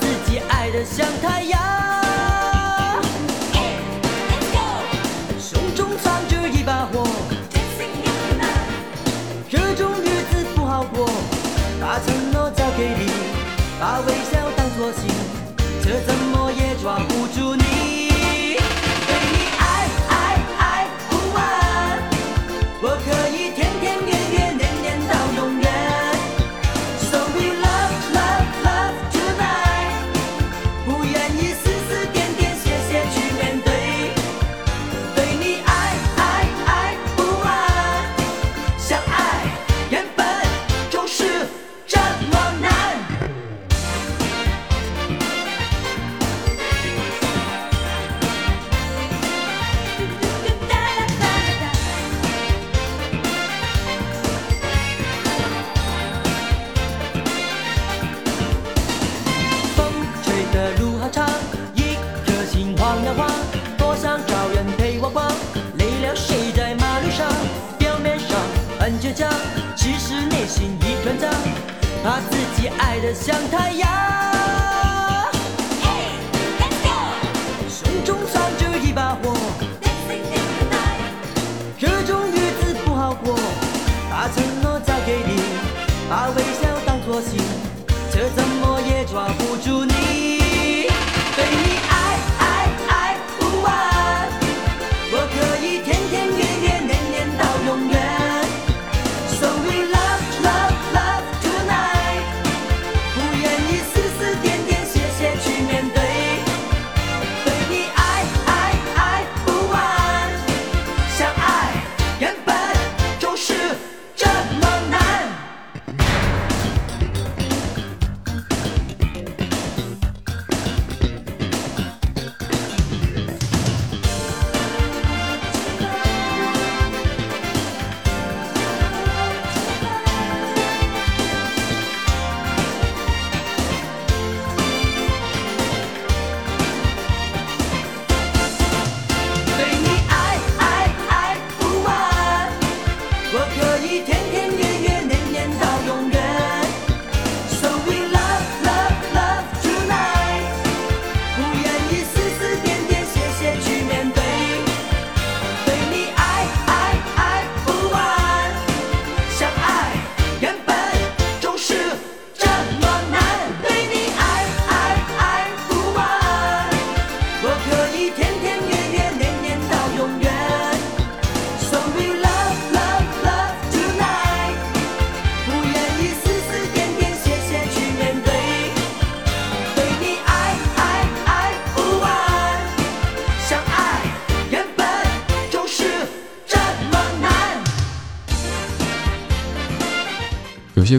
自己爱的像太阳，，let's go。胸中藏着一把火，这种日子不好过，把承诺交给你，把微笑当作信，却怎么也抓不住你。得像太阳，烧着一把火，这种日子不好过。把承诺交给你，把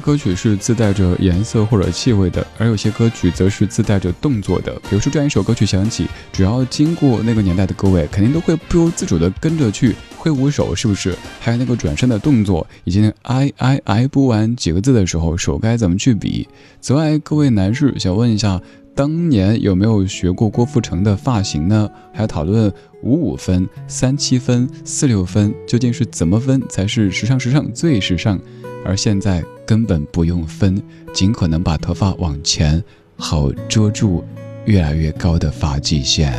歌曲是自带着颜色或者气味的，而有些歌曲则是自带着动作的。比如说这样一首歌曲响起，只要经过那个年代的各位，肯定都会不由自主的跟着去挥舞手，是不是？还有那个转身的动作，以及挨挨挨不完几个字的时候，手该怎么去比？此外，各位男士想问一下。当年有没有学过郭富城的发型呢？还要讨论五五分、三七分、四六分，究竟是怎么分才是时尚时尚最时尚？而现在根本不用分，尽可能把头发往前，好遮住越来越高的发际线。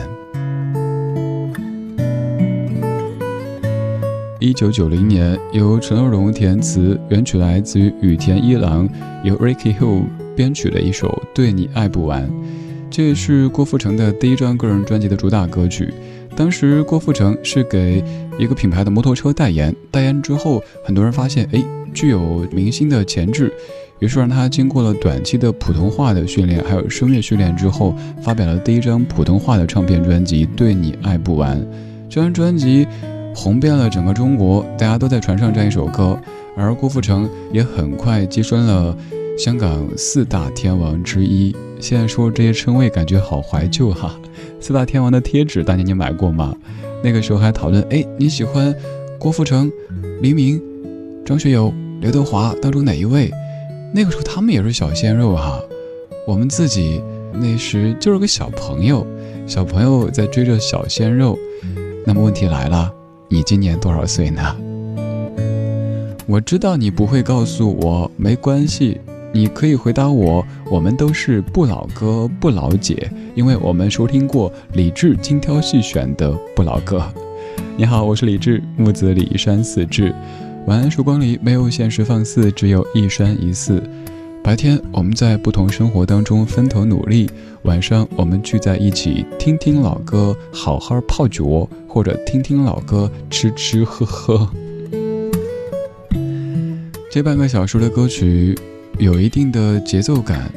一九九零年，由陈乐融填词，原曲来自于羽田一郎，由 Ricky Hill。编曲的一首《对你爱不完》，这也是郭富城的第一张个人专辑的主打歌曲。当时郭富城是给一个品牌的摩托车代言，代言之后，很多人发现，哎，具有明星的潜质，于是让他经过了短期的普通话的训练，还有声乐训练之后，发表了第一张普通话的唱片专辑《对你爱不完》。这张专辑红遍了整个中国，大家都在传唱这样一首歌，而郭富城也很快跻身了。香港四大天王之一，现在说这些称谓感觉好怀旧哈。四大天王的贴纸，当年你买过吗？那个时候还讨论，哎，你喜欢郭富城、黎明、张学友、刘德华当中哪一位？那个时候他们也是小鲜肉哈。我们自己那时就是个小朋友，小朋友在追着小鲜肉。那么问题来了，你今年多少岁呢？我知道你不会告诉我，没关系。你可以回答我，我们都是不老哥不老姐，因为我们收听过李志精挑细选的不老歌。你好，我是李志，木子李山四志。晚安，曙光里没有现实放肆，只有一山一寺。白天我们在不同生活当中分头努力，晚上我们聚在一起听听老歌，好好泡酒，或者听听老歌，吃吃喝喝。这半个小时的歌曲。有一定的节奏感，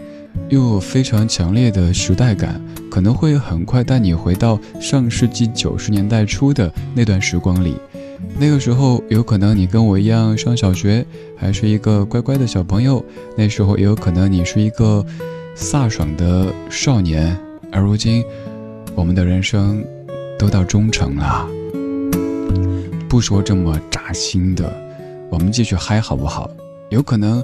又有非常强烈的时代感，可能会很快带你回到上世纪九十年代初的那段时光里。那个时候，有可能你跟我一样上小学，还是一个乖乖的小朋友；那时候，也有可能你是一个飒爽的少年。而如今，我们的人生都到中程了。不说这么扎心的，我们继续嗨好不好？有可能。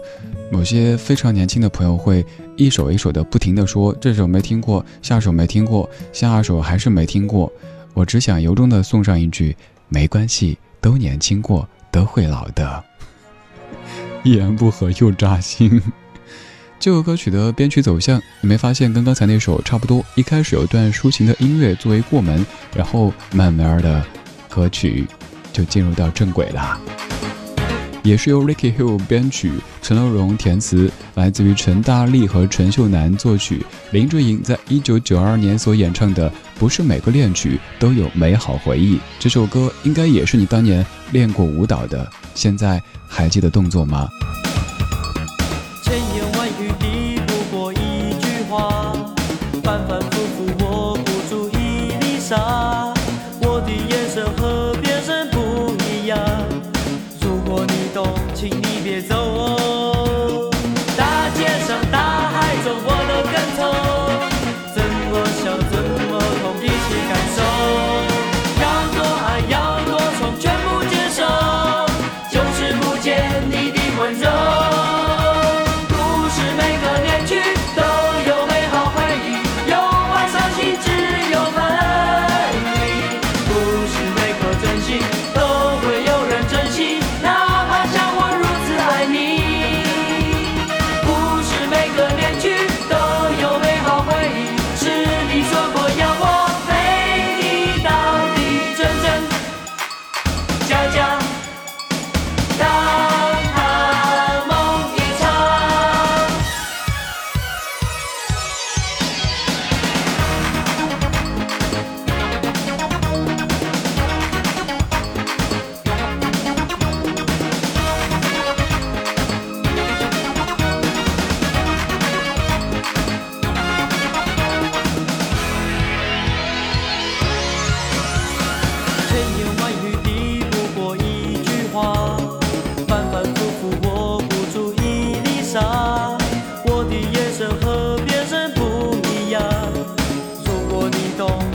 某些非常年轻的朋友会一首一首的不停的说这首没听过，下首没听过，下首还是没听过。我只想由衷的送上一句：没关系，都年轻过，都会老的。一言不合又扎心。这首歌曲的编曲走向，你没发现跟刚才那首差不多？一开始有段抒情的音乐作为过门，然后慢慢的，歌曲就进入到正轨了。也是由 Ricky Hill 编曲，陈乐融填词，来自于陈大力和陈秀楠作曲，林志颖在一九九二年所演唱的《不是每个恋曲都有美好回忆》。这首歌应该也是你当年练过舞蹈的，现在还记得动作吗？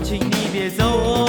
请你别走。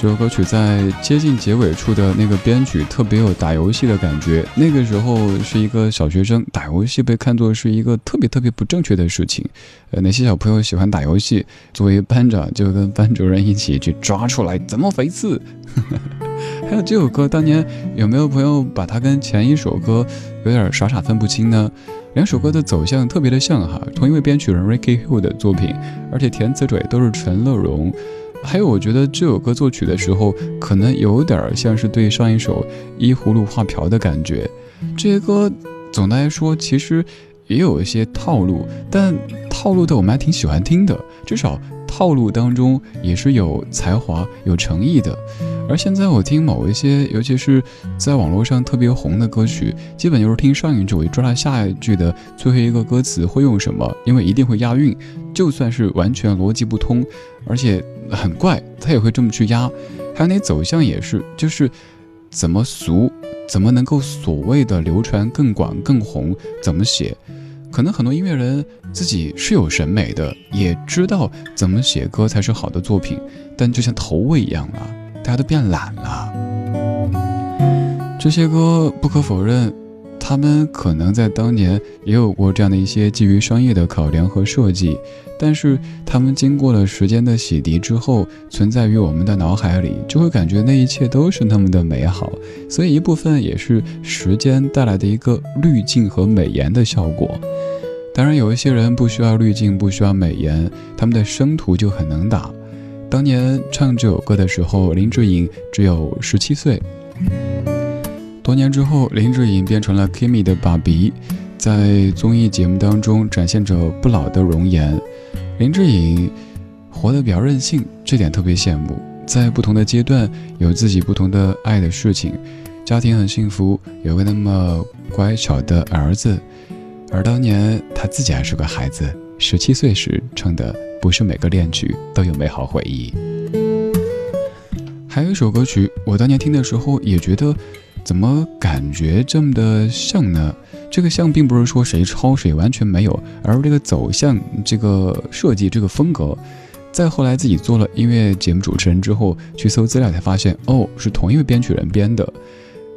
这首歌曲在接近结尾处的那个编曲特别有打游戏的感觉。那个时候是一个小学生，打游戏被看作是一个特别特别不正确的事情。呃，哪些小朋友喜欢打游戏？作为班长就跟班主任一起去抓出来，怎么回事？还有这首歌，当年有没有朋友把它跟前一首歌有点傻傻分不清呢？两首歌的走向特别的像哈，同一位编曲人 Ricky Hill 的作品，而且填词者也都是陈乐融。还有，我觉得这首歌作曲的时候，可能有点像是对上一首《依葫芦画瓢》的感觉。这些歌总的来说，其实也有一些套路，但套路的我们还挺喜欢听的，至少套路当中也是有才华、有诚意的。而现在我听某一些，尤其是在网络上特别红的歌曲，基本就是听上一句，我就知道下一句的最后一个歌词会用什么，因为一定会押韵。就算是完全逻辑不通，而且很怪，他也会这么去押。还有那走向也是，就是怎么俗，怎么能够所谓的流传更广更红，怎么写。可能很多音乐人自己是有审美的，也知道怎么写歌才是好的作品，但就像投喂一样啊，大家都变懒了。这些歌不可否认，他们可能在当年也有过这样的一些基于商业的考量和设计，但是他们经过了时间的洗涤之后，存在于我们的脑海里，就会感觉那一切都是那么的美好。所以一部分也是时间带来的一个滤镜和美颜的效果。当然，有一些人不需要滤镜，不需要美颜，他们的生图就很能打。当年唱这首歌的时候，林志颖只有十七岁。多年之后，林志颖变成了 Kimi 的爸比，在综艺节目当中展现着不老的容颜。林志颖活得比较任性，这点特别羡慕。在不同的阶段，有自己不同的爱的事情，家庭很幸福，有个那么乖巧的儿子。而当年他自己还是个孩子，十七岁时唱的不是每个恋曲都有美好回忆。还有一首歌曲，我当年听的时候也觉得，怎么感觉这么的像呢？这个像并不是说谁抄谁，完全没有，而这个走向、这个设计、这个风格，再后来自己做了音乐节目主持人之后，去搜资料才发现，哦，是同一位编曲人编的。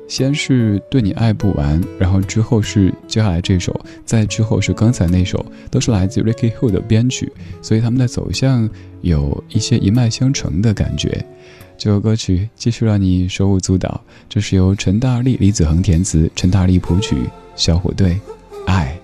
先是对你爱不完，然后之后是接下来这首，再之后是刚才那首，都是来自 Ricky Hill 的编曲，所以他们的走向有一些一脉相承的感觉。这首歌曲继续让你手舞足蹈，这是由陈大力、李子恒填词，陈大力谱曲，小虎队，爱。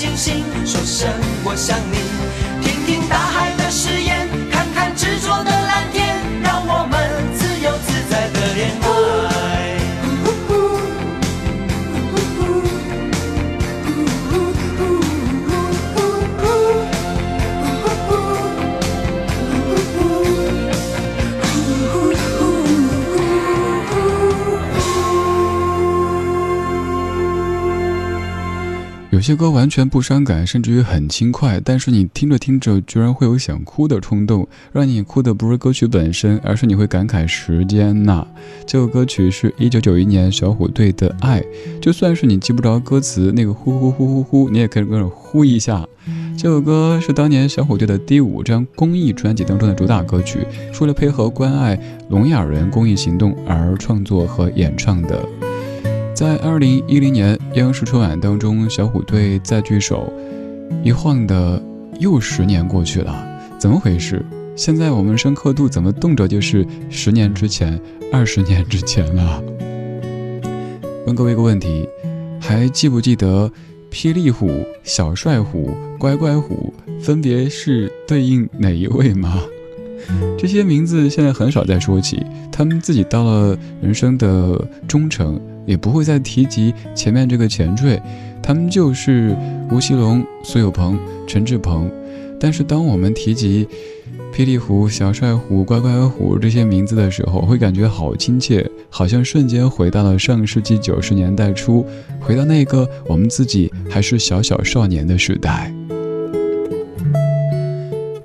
星星，说声我想你，有些歌完全不伤感，甚至于很轻快，但是你听着听着，居然会有想哭的冲动。让你哭的不是歌曲本身，而是你会感慨时间呐。这首歌曲是一九九一年小虎队的《爱》，就算是你记不着歌词，那个呼呼呼呼呼，你也可以跟着呼一下。这首歌是当年小虎队的第五张公益专辑当中的主打歌曲，为了配合关爱聋哑人公益行动而创作和演唱的。在二零一零年央视春晚当中，小虎队再聚首，一晃的又十年过去了，怎么回事？现在我们深刻度怎么动辄就是十年之前、二十年之前了？问各位一个问题，还记不记得霹雳虎、小帅虎、乖乖虎分别是对应哪一位吗？这些名字现在很少再说起，他们自己到了人生的中程。也不会再提及前面这个前缀，他们就是吴奇隆、苏有朋、陈志朋。但是当我们提及霹雳虎、小帅虎、乖乖虎这些名字的时候，会感觉好亲切，好像瞬间回到了上世纪九十年代初，回到那个我们自己还是小小少年的时代。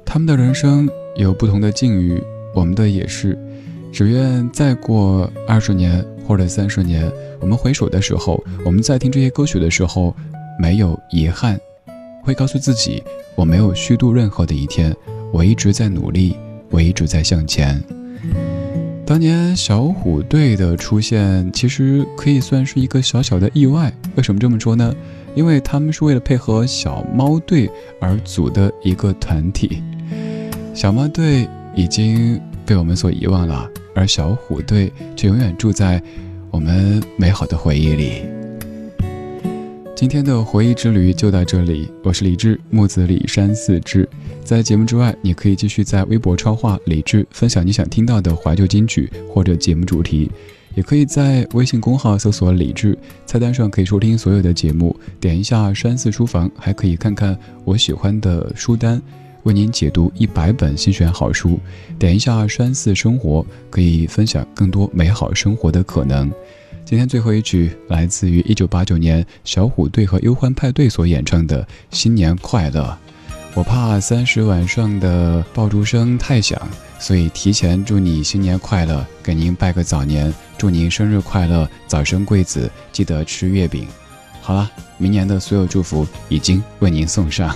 他们的人生有不同的境遇，我们的也是。只愿再过二十年或者三十年，我们回首的时候，我们在听这些歌曲的时候，没有遗憾，会告诉自己，我没有虚度任何的一天，我一直在努力，我一直在向前。当年小虎队的出现，其实可以算是一个小小的意外。为什么这么说呢？因为他们是为了配合小猫队而组的一个团体，小猫队已经被我们所遗忘了。而小虎队却永远住在我们美好的回忆里。今天的回忆之旅就到这里，我是李志，木子李山四志。在节目之外，你可以继续在微博超话李志，分享你想听到的怀旧金曲或者节目主题，也可以在微信公号搜索李志，菜单上可以收听所有的节目，点一下山寺书房，还可以看看我喜欢的书单。为您解读一百本精选好书，点一下山寺生活，可以分享更多美好生活的可能。今天最后一曲来自于一九八九年小虎队和忧欢派对所演唱的《新年快乐》。我怕三十晚上的爆竹声太响，所以提前祝你新年快乐，给您拜个早年，祝您生日快乐，早生贵子，记得吃月饼。好了，明年的所有祝福已经为您送上。